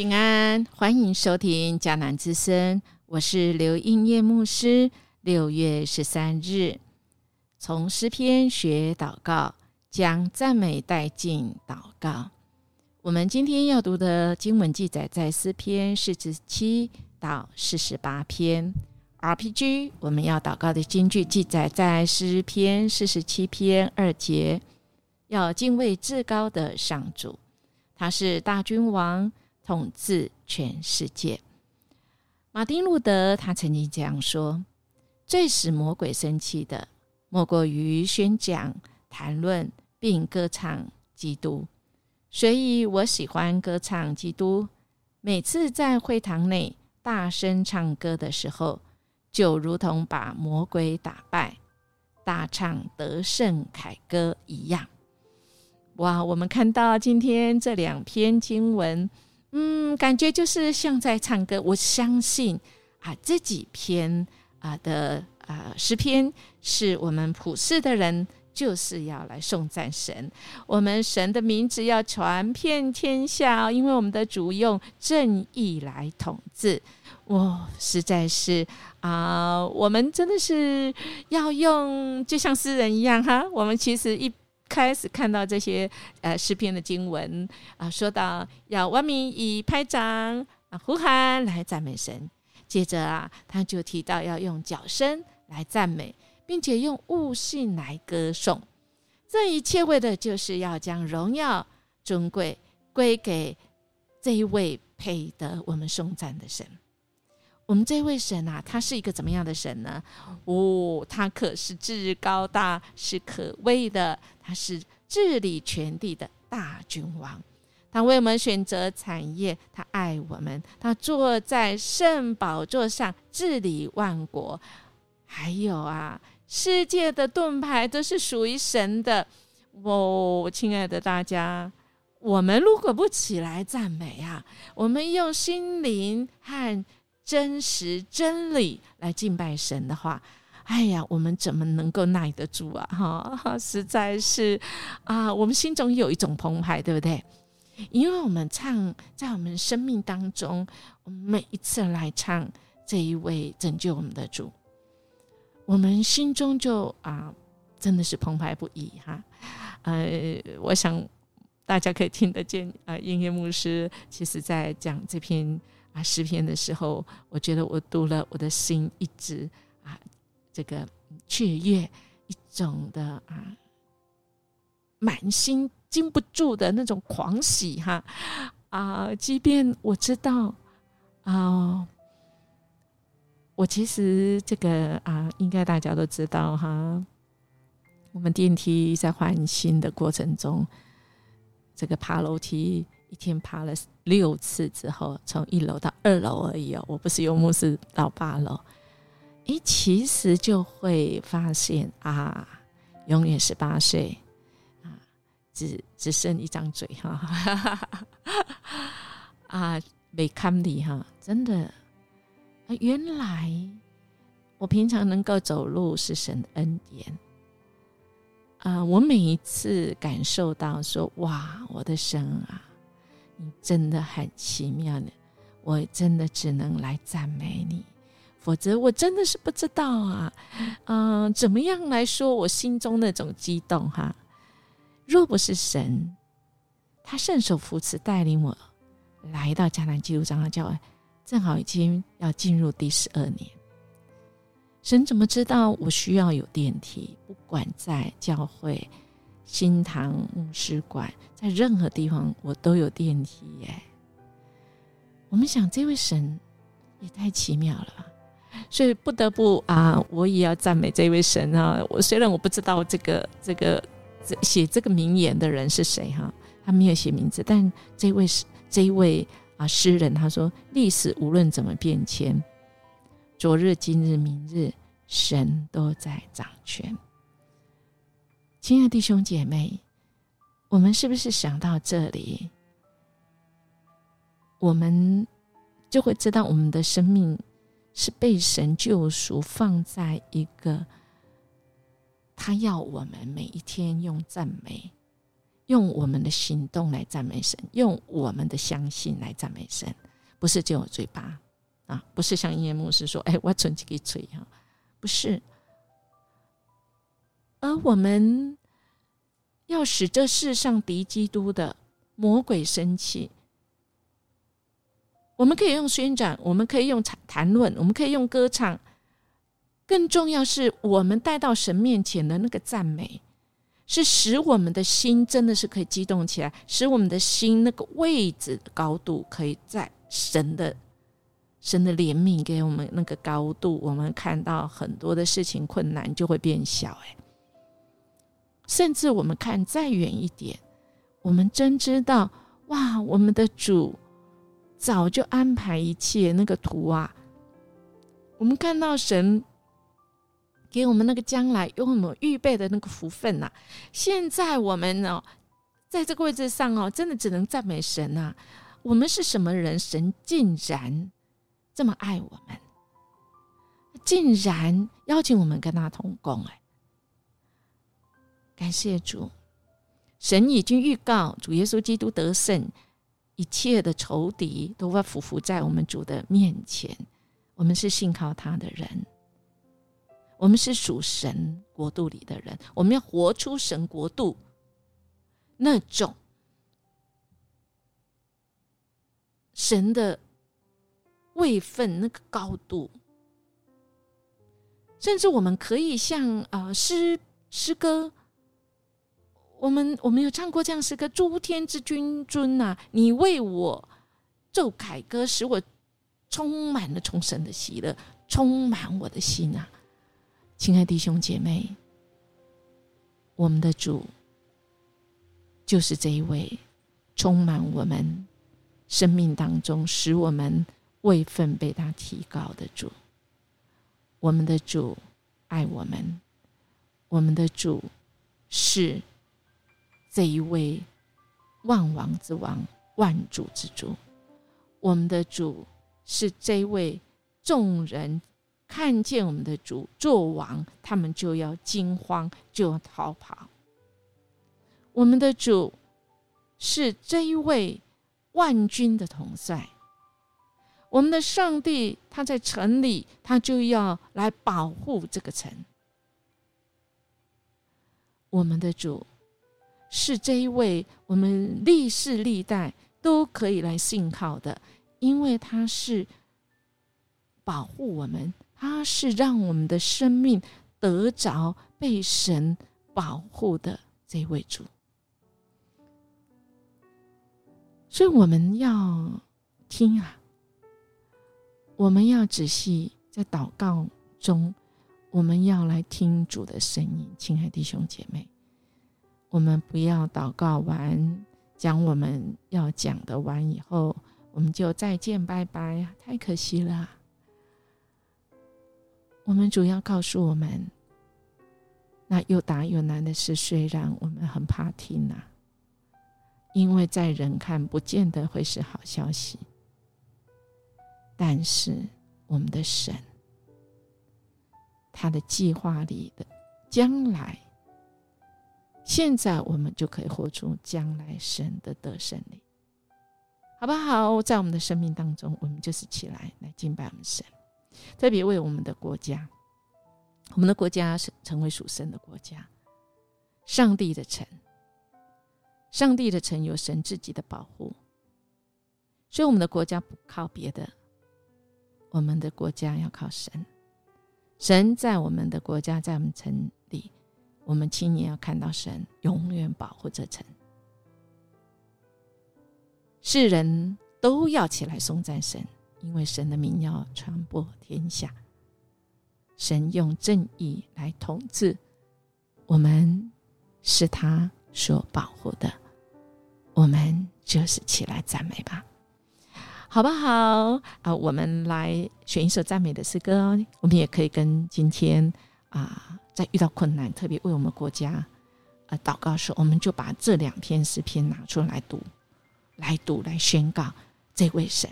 平安，欢迎收听迦南之声，我是刘英叶牧师。六月十三日，从诗篇学祷告，将赞美带进祷告。我们今天要读的经文记载在诗篇四十七到四十八篇。RPG，我们要祷告的经句记载在诗篇四十七篇二节，要敬畏至高的上主，他是大君王。统治全世界。马丁路德他曾经这样说：“最使魔鬼生气的，莫过于宣讲、谈论并歌唱基督。所以我喜欢歌唱基督。每次在会堂内大声唱歌的时候，就如同把魔鬼打败，大唱得胜凯歌一样。”哇！我们看到今天这两篇经文。嗯，感觉就是像在唱歌。我相信啊，这几篇啊的啊诗篇，是我们普世的人就是要来颂赞神。我们神的名字要传遍天下，因为我们的主用正义来统治。哇，实在是啊，我们真的是要用，就像诗人一样哈。我们其实一。开始看到这些呃诗篇的经文啊，说到要万民以拍掌啊呼喊来赞美神，接着啊他就提到要用脚声来赞美，并且用悟性来歌颂，这一切为的就是要将荣耀尊贵归给这一位配得我们颂赞的神。我们这位神啊，他是一个怎么样的神呢？哦，他可是至高大，是可畏的，他是治理全地的大君王。他为我们选择产业，他爱我们，他坐在圣宝座上治理万国。还有啊，世界的盾牌都是属于神的。哦，亲爱的大家，我们如果不起来赞美啊，我们用心灵和真实真理来敬拜神的话，哎呀，我们怎么能够耐得住啊？哈，实在是啊，我们心中有一种澎湃，对不对？因为我们唱在我们生命当中，我们每一次来唱这一位拯救我们的主，我们心中就啊，真的是澎湃不已哈。呃，我想大家可以听得见啊，音乐牧师其实在讲这篇。啊，诗篇的时候，我觉得我读了，我的心一直啊，这个雀跃，一种的啊，满心禁不住的那种狂喜哈啊！即便我知道啊，我其实这个啊，应该大家都知道哈，我们电梯在换新的过程中，这个爬楼梯。一天爬了六次之后，从一楼到二楼而已哦，我不是游牧是到八楼。诶，其实就会发现啊，永远十八岁啊，只只剩一张嘴哈，啊，没看你哈，真的啊，原来我平常能够走路是神的恩典啊，我每一次感受到说哇，我的神啊。你真的很奇妙呢，我真的只能来赞美你，否则我真的是不知道啊，嗯，怎么样来说我心中那种激动哈？若不是神，他伸手扶持带领我来到迦南基督长老教会，正好已经要进入第十二年，神怎么知道我需要有电梯？不管在教会。新堂牧师馆，在任何地方我都有电梯耶。我们想，这位神也太奇妙了吧！所以不得不啊，我也要赞美这位神啊。我虽然我不知道这个这个这写这个名言的人是谁哈，他没有写名字，但这位是这一位啊诗人，他说：历史无论怎么变迁，昨日、今日、明日，神都在掌权。亲爱的弟兄姐妹，我们是不是想到这里，我们就会知道我们的生命是被神救赎，放在一个他要我们每一天用赞美、用我们的行动来赞美神，用我们的相信来赞美神，不是只有嘴巴啊，不是像音乐牧师说：“哎，我存几个嘴哈。”不是，而我们要使这世上敌基督的魔鬼生气。我们可以用宣讲，我们可以用谈谈论，我们可以用歌唱。更重要是我们带到神面前的那个赞美，是使我们的心真的是可以激动起来，使我们的心那个位置高度可以在神的。神的怜悯给我们那个高度，我们看到很多的事情困难就会变小。哎，甚至我们看再远一点，我们真知道哇，我们的主早就安排一切那个图啊。我们看到神给我们那个将来有我们预备的那个福分呐。现在我们呢，在这个位置上哦，真的只能赞美神呐。我们是什么人？神竟然。这么爱我们，竟然邀请我们跟他同工，哎，感谢主！神已经预告主耶稣基督得胜，一切的仇敌都会匍匐在我们主的面前。我们是信靠他的人，我们是属神国度里的人，我们要活出神国度那种神的。位分那个高度，甚至我们可以像啊诗诗歌，我们我们有唱过这样诗歌：诸天之君尊呐，你为我奏凯歌，使我充满了重生的喜乐，充满我的心啊！亲爱弟兄姐妹，我们的主就是这一位充满我们生命当中，使我们。位分被他提高的主，我们的主爱我们，我们的主是这一位万王之王、万主之主。我们的主是这位众人看见我们的主做王，他们就要惊慌，就要逃跑。我们的主是这一位万军的统帅。我们的上帝，他在城里，他就要来保护这个城。我们的主是这一位，我们历世历代都可以来信靠的，因为他是保护我们，他是让我们的生命得着被神保护的这一位主。所以我们要听啊。我们要仔细在祷告中，我们要来听主的声音，亲爱的弟兄姐妹，我们不要祷告完讲我们要讲的完以后，我们就再见拜拜，太可惜了。我们主要告诉我们，那又大又难的事，虽然我们很怕听呐，因为在人看不见得会是好消息。但是，我们的神，他的计划里的将来，现在我们就可以活出将来神的得胜力，好不好？在我们的生命当中，我们就是起来来敬拜我们神，特别为我们的国家，我们的国家是成为属神的国家，上帝的城，上帝的城有神自己的保护，所以我们的国家不靠别的。我们的国家要靠神，神在我们的国家，在我们城，我们亲眼要看到神永远保护这城。世人都要起来颂赞神，因为神的名要传播天下。神用正义来统治，我们是他所保护的，我们就是起来赞美吧。好不好啊？我们来选一首赞美的诗歌。我们也可以跟今天啊，在遇到困难，特别为我们国家呃祷告时，我们就把这两篇诗篇拿出来读，来读，来宣告这位神，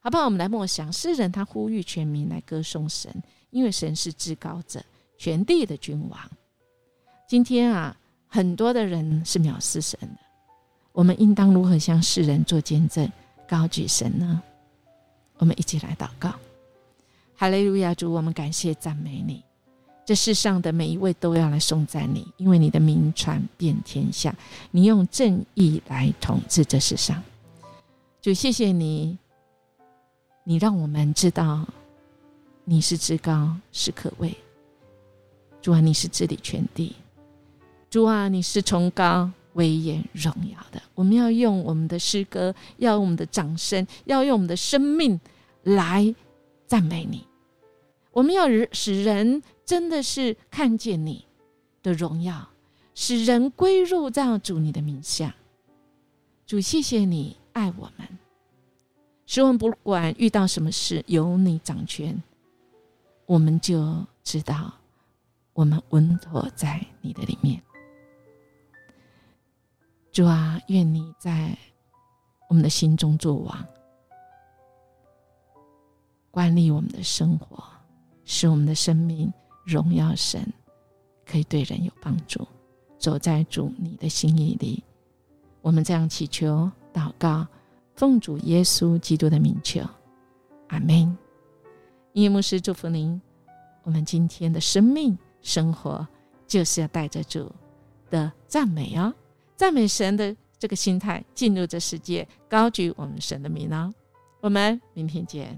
好不好？我们来默想诗人，他呼吁全民来歌颂神，因为神是至高者，全地的君王。今天啊，很多的人是藐视神的，我们应当如何向世人做见证，高举神呢？我们一起来祷告。哈利路亚，主，我们感谢赞美你。这世上的每一位都要来颂赞你，因为你的名传遍天下，你用正义来统治这世上。主，谢谢你，你让我们知道你是至高，是可畏。主啊，你是治理全地。主啊，你是崇高、威严、荣耀的。我们要用我们的诗歌，要用我们的掌声，要用我们的生命来赞美你。我们要使人真的是看见你的荣耀，使人归入到主你的名下。主，谢谢你爱我们，使我们不管遇到什么事，有你掌权，我们就知道我们稳妥在你的里面。主啊，愿你在我们的心中作王，管理我们的生活，使我们的生命荣耀神，可以对人有帮助。走在主你的心意里，我们这样祈求祷告，奉主耶稣基督的名求，阿门。音乐牧师祝福您，我们今天的生命生活就是要带着主的赞美哦。赞美神的这个心态进入这世界，高举我们神的名哦。我们明天见。